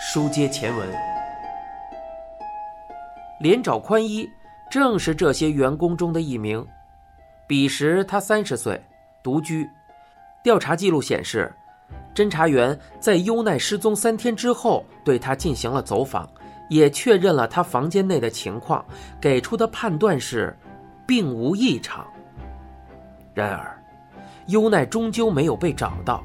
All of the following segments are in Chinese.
书接前文，连找宽一正是这些员工中的一名。彼时他三十岁，独居。调查记录显示，侦查员在优奈失踪三天之后对他进行了走访，也确认了他房间内的情况，给出的判断是，并无异常。然而，优奈终究没有被找到。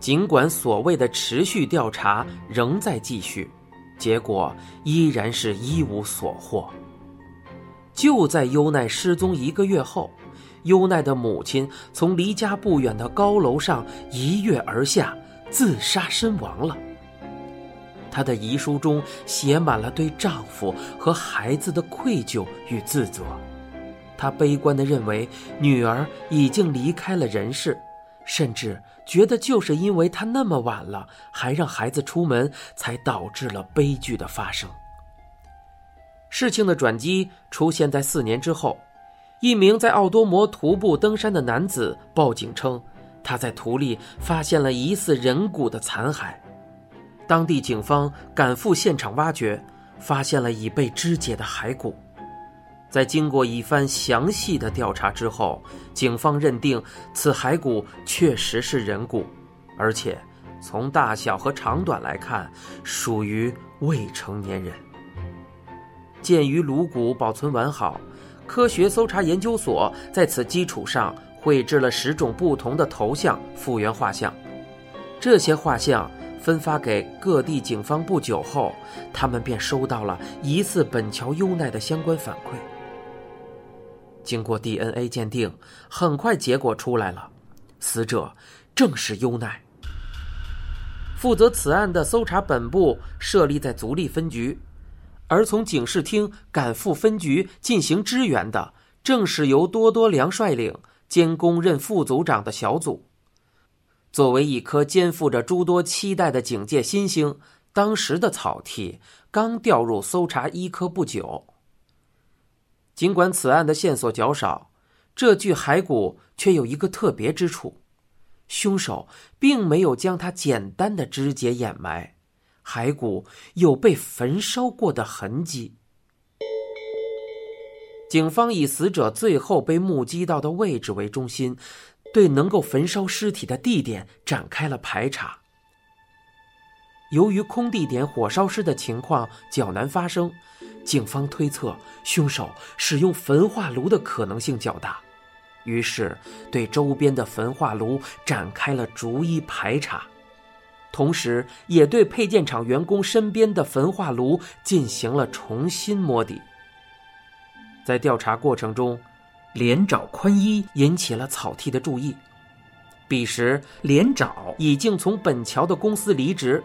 尽管所谓的持续调查仍在继续，结果依然是一无所获。就在优奈失踪一个月后，优奈的母亲从离家不远的高楼上一跃而下，自杀身亡了。她的遗书中写满了对丈夫和孩子的愧疚与自责。她悲观地认为女儿已经离开了人世，甚至。觉得就是因为他那么晚了，还让孩子出门，才导致了悲剧的发生。事情的转机出现在四年之后，一名在奥多摩徒步登山的男子报警称，他在土里发现了疑似人骨的残骸。当地警方赶赴现场挖掘，发现了已被肢解的骸骨。在经过一番详细的调查之后，警方认定此骸骨确实是人骨，而且从大小和长短来看，属于未成年人。鉴于颅骨保存完好，科学搜查研究所在此基础上绘制了十种不同的头像复原画像。这些画像分发给各地警方不久后，他们便收到了疑似本桥优奈的相关反馈。经过 DNA 鉴定，很快结果出来了，死者正是优奈。负责此案的搜查本部设立在足利分局，而从警视厅赶赴分局进行支援的，正是由多多良率领、兼公任副组长的小组。作为一颗肩负着诸多期待的警界新星，当时的草剃刚调入搜查一科不久。尽管此案的线索较少，这具骸骨却有一个特别之处：凶手并没有将它简单的肢解掩埋，骸骨有被焚烧过的痕迹。警方以死者最后被目击到的位置为中心，对能够焚烧尸体的地点展开了排查。由于空地点火烧尸的情况较难发生。警方推测，凶手使用焚化炉的可能性较大，于是对周边的焚化炉展开了逐一排查，同时也对配件厂员工身边的焚化炉进行了重新摸底。在调查过程中，连找宽一引起了草剃的注意。彼时，连长已经从本桥的公司离职，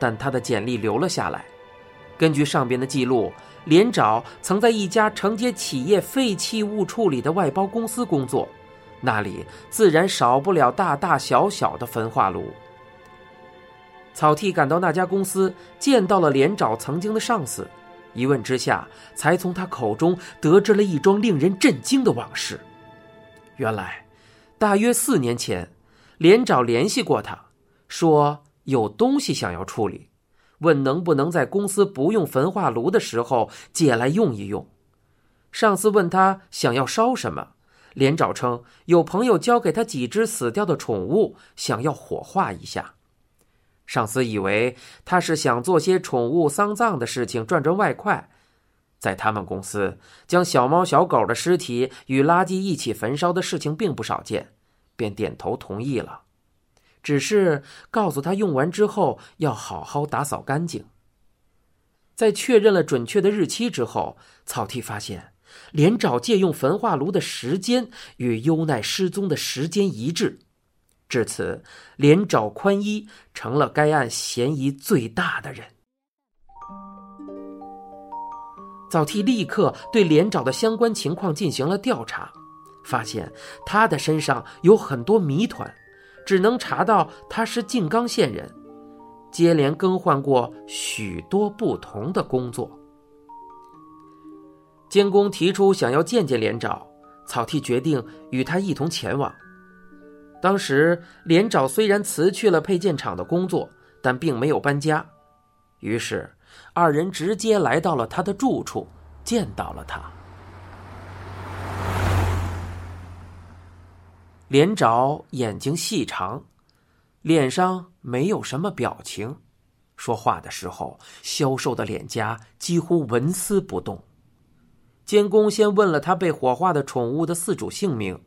但他的简历留了下来。根据上边的记录，连长曾在一家承接企业废弃物处理的外包公司工作，那里自然少不了大大小小的焚化炉。草剃赶到那家公司，见到了连长曾经的上司，一问之下，才从他口中得知了一桩令人震惊的往事。原来，大约四年前，连长联系过他，说有东西想要处理。问能不能在公司不用焚化炉的时候借来用一用？上司问他想要烧什么，连长称有朋友交给他几只死掉的宠物，想要火化一下。上司以为他是想做些宠物丧葬的事情赚赚外快，在他们公司将小猫小狗的尸体与垃圾一起焚烧的事情并不少见，便点头同意了。只是告诉他，用完之后要好好打扫干净。在确认了准确的日期之后，草剃发现连长借用焚化炉的时间与优奈失踪的时间一致，至此，连长宽一成了该案嫌疑最大的人。草剃立刻对连长的相关情况进行了调查，发现他的身上有很多谜团。只能查到他是静冈县人，接连更换过许多不同的工作。监工提出想要见见连长，草剃决定与他一同前往。当时连长虽然辞去了配件厂的工作，但并没有搬家，于是，二人直接来到了他的住处，见到了他。连长眼睛细长，脸上没有什么表情，说话的时候消瘦的脸颊几乎纹丝不动。监工先问了他被火化的宠物的饲主姓名，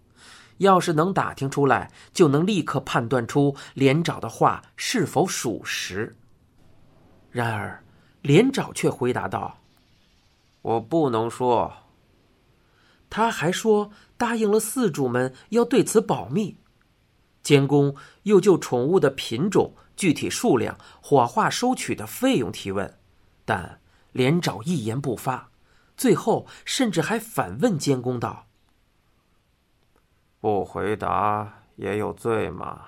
要是能打听出来，就能立刻判断出连长的话是否属实。然而，连长却回答道：“我不能说。”他还说答应了饲主们要对此保密。监工又就宠物的品种、具体数量、火化收取的费用提问，但连长一言不发。最后，甚至还反问监工道：“不回答也有罪吗？”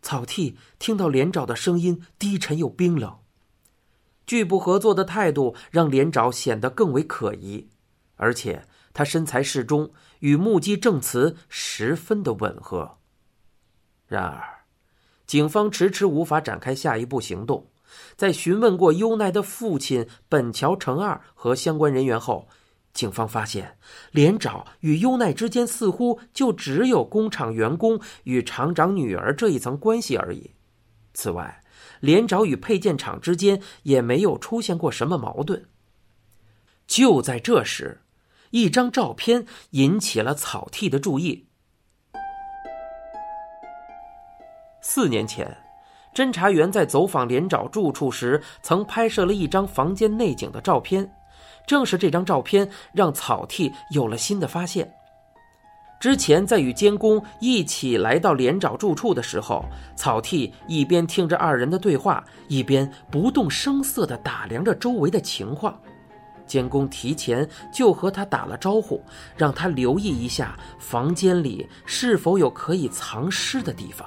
草剃听到连长的声音低沉又冰冷，拒不合作的态度让连长显得更为可疑，而且他身材适中，与目击证词十分的吻合。然而，警方迟迟无法展开下一步行动，在询问过优奈的父亲本桥成二和相关人员后。警方发现，连长与优奈之间似乎就只有工厂员工与厂长女儿这一层关系而已。此外，连长与配件厂之间也没有出现过什么矛盾。就在这时，一张照片引起了草剃的注意。四年前，侦查员在走访连长住处时，曾拍摄了一张房间内景的照片。正是这张照片让草剃有了新的发现。之前在与监工一起来到连长住处的时候，草剃一边听着二人的对话，一边不动声色地打量着周围的情况。监工提前就和他打了招呼，让他留意一下房间里是否有可以藏尸的地方。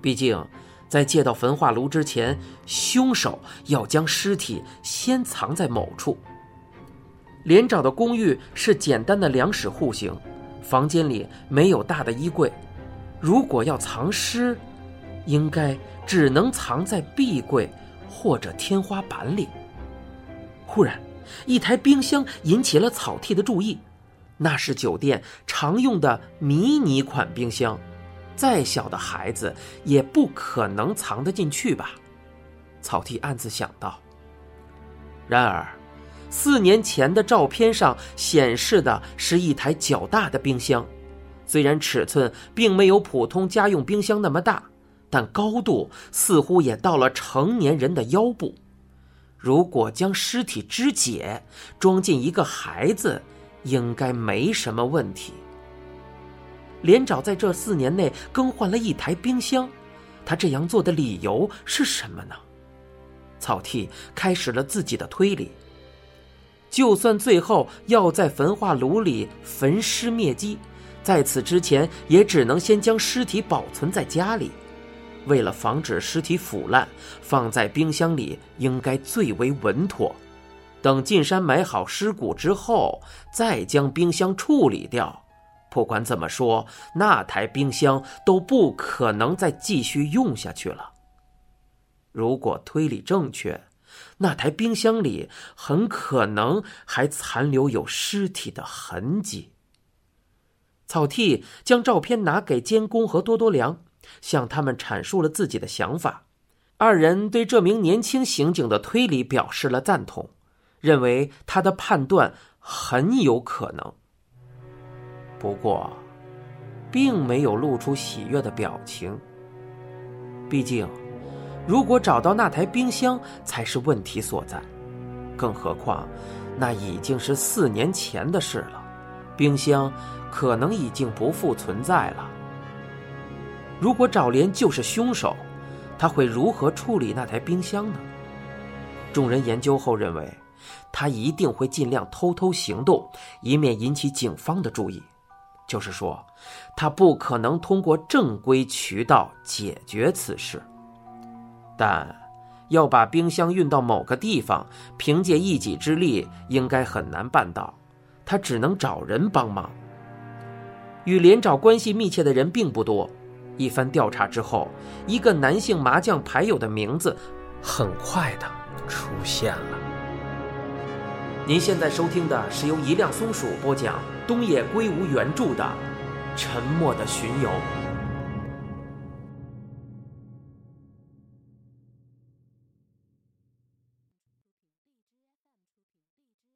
毕竟，在借到焚化炉之前，凶手要将尸体先藏在某处。连长的公寓是简单的两室户型，房间里没有大的衣柜。如果要藏尸，应该只能藏在壁柜或者天花板里。忽然，一台冰箱引起了草剃的注意，那是酒店常用的迷你款冰箱，再小的孩子也不可能藏得进去吧？草剃暗自想到。然而。四年前的照片上显示的是一台较大的冰箱，虽然尺寸并没有普通家用冰箱那么大，但高度似乎也到了成年人的腰部。如果将尸体肢解装进一个孩子，应该没什么问题。连长在这四年内更换了一台冰箱，他这样做的理由是什么呢？草剃开始了自己的推理。就算最后要在焚化炉里焚尸灭迹，在此之前也只能先将尸体保存在家里。为了防止尸体腐烂，放在冰箱里应该最为稳妥。等进山埋好尸骨之后，再将冰箱处理掉。不管怎么说，那台冰箱都不可能再继续用下去了。如果推理正确。那台冰箱里很可能还残留有尸体的痕迹。草剃将照片拿给监工和多多良，向他们阐述了自己的想法。二人对这名年轻刑警的推理表示了赞同，认为他的判断很有可能。不过，并没有露出喜悦的表情。毕竟。如果找到那台冰箱才是问题所在，更何况，那已经是四年前的事了，冰箱可能已经不复存在了。如果找莲就是凶手，他会如何处理那台冰箱呢？众人研究后认为，他一定会尽量偷偷行动，以免引起警方的注意。就是说，他不可能通过正规渠道解决此事。但要把冰箱运到某个地方，凭借一己之力应该很难办到。他只能找人帮忙。与连长关系密切的人并不多。一番调查之后，一个男性麻将牌友的名字很快的出现了。您现在收听的是由一辆松鼠播讲、东野圭吾原著的《沉默的巡游》。